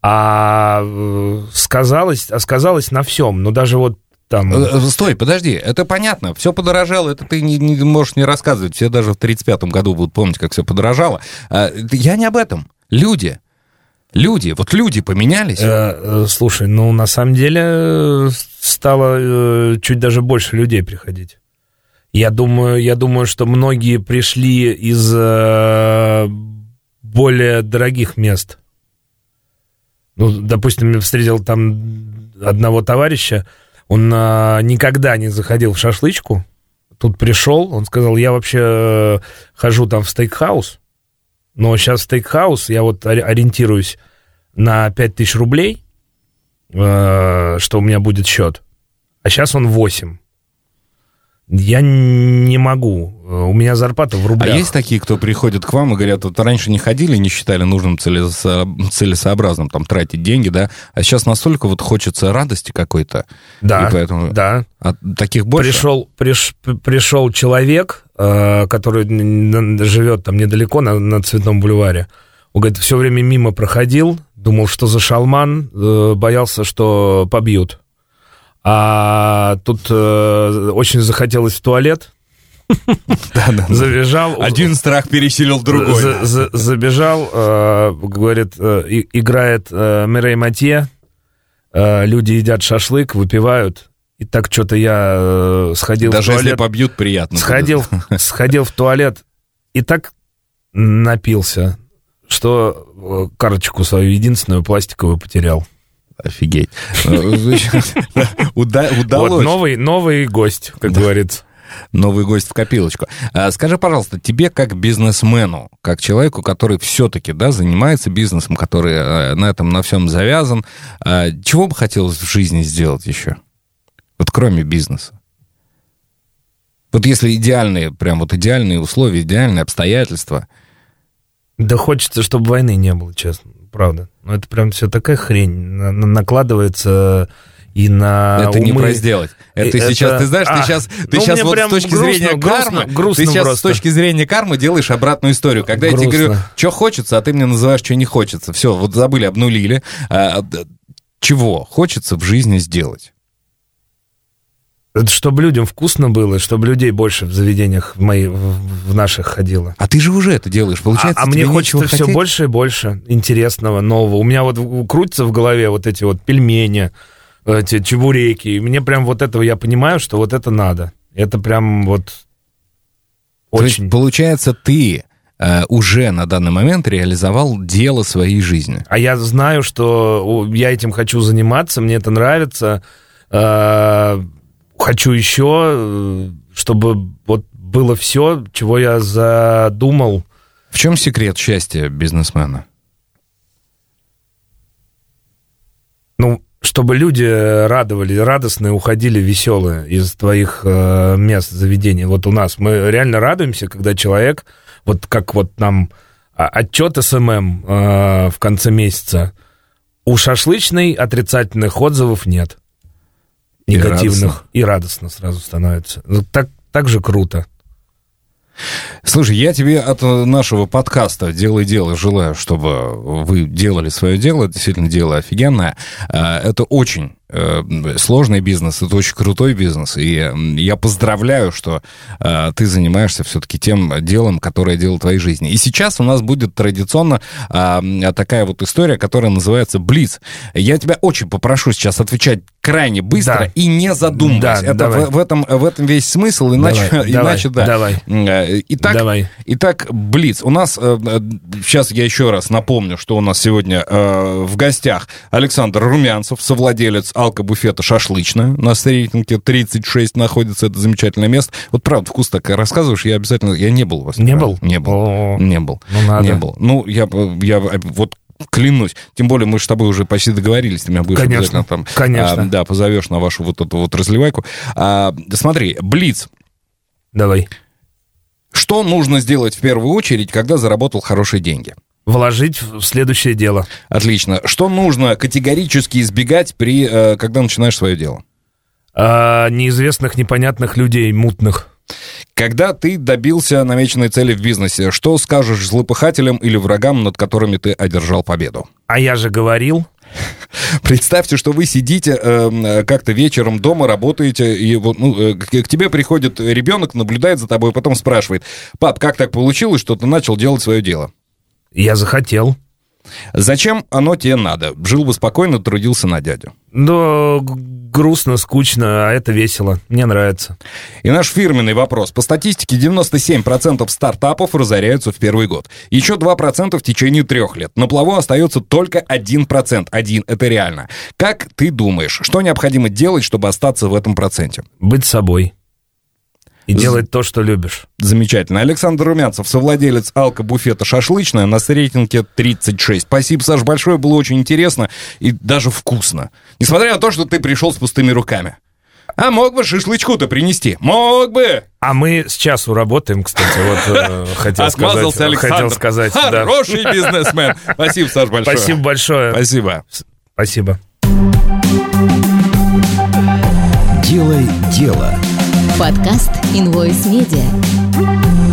А э, сказалось, а сказалось на всем. Ну, даже вот там... Э, э, Стой, подожди, это понятно, все подорожало, это ты не, не можешь не рассказывать, все даже в 35-м году будут помнить, как все подорожало. А, Я не об этом. Люди, люди, вот люди поменялись. Э, э, слушай, ну на самом деле стало э, чуть даже больше людей приходить. Я думаю, я думаю, что многие пришли из э, более дорогих мест. Ну, допустим, я встретил там одного товарища, он а, никогда не заходил в шашлычку, тут пришел, он сказал, я вообще э, хожу там в стейкхаус, но сейчас стейкхаус, я вот ори- ориентируюсь на 5000 рублей, э, что у меня будет счет, а сейчас он 8. Я не могу, э, у меня зарплата в А рублях. есть такие, кто приходит к вам и говорят, вот раньше не ходили, не считали нужным целесо- целесообразным там тратить деньги, да, а сейчас настолько вот хочется радости какой-то. Да, И поэтому- да. А таких больше? Пришел, приш- пришел человек, э, который живет там недалеко, на, на Цветном бульваре. Он говорит, все время мимо проходил, думал, что за шалман, э, боялся, что побьют. А тут э, очень захотелось в туалет, завизжал. Один страх пересилил другой. За- за- забежал, э, говорит, э, играет э, Мирей Матье, люди едят шашлык, выпивают. И так что-то я сходил Даже в если туалет, побьют, приятно. сходил, сходил в туалет и так напился, что карточку свою единственную пластиковую потерял. Офигеть. [laughs] Вот Удалось. новый, новый гость, как говорится. Новый гость в копилочку. А, Скажи, пожалуйста, тебе как бизнесмену, как человеку, который все-таки да, занимается бизнесом, который э, на этом на всем завязан, а, чего бы хотелось в жизни сделать еще? Вот кроме бизнеса. Вот если идеальные, прям вот идеальные условия, идеальные обстоятельства, Да хочется, чтобы войны не было, честно, правда. Но это прям все такая хрень на- на- накладывается и на это не умы. про сделать. Это, Это- сейчас, ты знаешь, а, ты сейчас, ты ну, сейчас вот с точки грустно, зрения грустно, кармы, грустно ты сейчас просто. с точки зрения кармы делаешь обратную историю. Когда я тебе Грустно. говорю, что хочется, а ты мне называешь, что не хочется. Все, вот забыли, обнулили. А, чего хочется в жизни сделать? Это чтобы людям вкусно было, чтобы людей больше в заведениях в, мои, в, наших ходило. А ты же уже это делаешь, получается, а, а мне хочется все хотеть? больше и больше интересного, нового. У меня вот крутится в голове вот эти вот пельмени, эти чебуреки. И мне прям вот этого я понимаю, что вот это надо. Это прям вот То есть, очень. получается, ты э, уже на данный момент реализовал дело своей жизни. А я знаю, что я этим хочу заниматься, мне это нравится. э, хочу еще, э, чтобы вот было все, чего я задумал. В чем секрет счастья бизнесмена? Ну, чтобы люди радовали, радостные, уходили веселые из твоих э, мест заведений. Вот у нас мы реально радуемся, когда человек, вот как вот нам а, отчет SMM э, в конце месяца, у шашлычной отрицательных отзывов нет. И Негативных. радостно. И радостно сразу становится. Ну, Так, так же круто. Слушай, я тебе от э, нашего подкаста «Делай дело» желаю, чтобы вы делали свое дело. Это действительно дело офигенное. А, Это очень сложный бизнес, это очень крутой бизнес. И э, я поздравляю, что э, ты занимаешься все-таки тем делом, которое дело твоей жизни. И сейчас у нас будет традиционно а, такая вот история, которая называется «Блиц». Я тебя очень попрошу сейчас отвечать крайне быстро Да. и не задумываясь. Да, это давай. в, в этом, в этом весь смысл, иначе, Давай, [laughs] иначе да. давай, Э, Итак, Давай. итак, Блиц. У нас, э, э, сейчас я еще раз напомню, что у нас сегодня э, в гостях Александр Румянцев, совладелец алкобуфета «Шашлычная». У нас в рейтинге 36 находится это замечательное место. Вот правда, вкус так рассказываешь, я обязательно... Я не был у вас. Не был? Не был. Не был. Ну, надо. Не был. Ну, я, я вот Клянусь. Тем более мы же с тобой уже почти договорились. Ты меня будешь Конечно, обязательно там... конечно. а, да, позовешь на вашу вот эту вот разливайку. А, смотри, Блиц. Давай. Что нужно сделать в первую очередь, когда заработал хорошие деньги? Вложить в следующее дело. Отлично. Что нужно категорически избегать, при, э, когда начинаешь свое дело? А, неизвестных, непонятных людей, мутных. Когда ты добился намеченной цели в бизнесе, что скажешь злопыхателям или врагам, над которыми ты одержал победу? А я же говорил, [laughs] Представьте, что вы сидите э, как-то вечером дома, работаете, и вот, ну, э, к, к тебе приходит ребенок, наблюдает за тобой, потом спрашивает, пап, как так получилось, что ты начал делать свое дело? Я захотел. Зачем оно тебе надо? Жил бы спокойно, трудился на дядю. Но г- грустно, скучно, а это весело. Мне нравится. И наш фирменный вопрос. По статистике, 97% стартапов разоряются в первый год. Еще 2% в течение трех лет. На плаву остается только 1%. Один, это реально. Как ты думаешь, что необходимо делать, чтобы остаться в этом проценте? Быть собой. И делать то, что любишь. Замечательно. Александр Румянцев, совладелец алко-буфета «Шашлычная» на рейтинге 36. Спасибо, Саш, большое. Было очень интересно и даже вкусно. Несмотря на то, что ты пришел с пустыми руками. А мог бы шашлычку-то принести? Мог бы! А мы с часу работаем, кстати, вот э, [laughs] хотел сказать. Александр. Хотел сказать, да. Хороший бизнесмен. Спасибо, Саш, большое. Спасибо большое. Спасибо. Спасибо. Делай дело. Подкаст Invoice Media.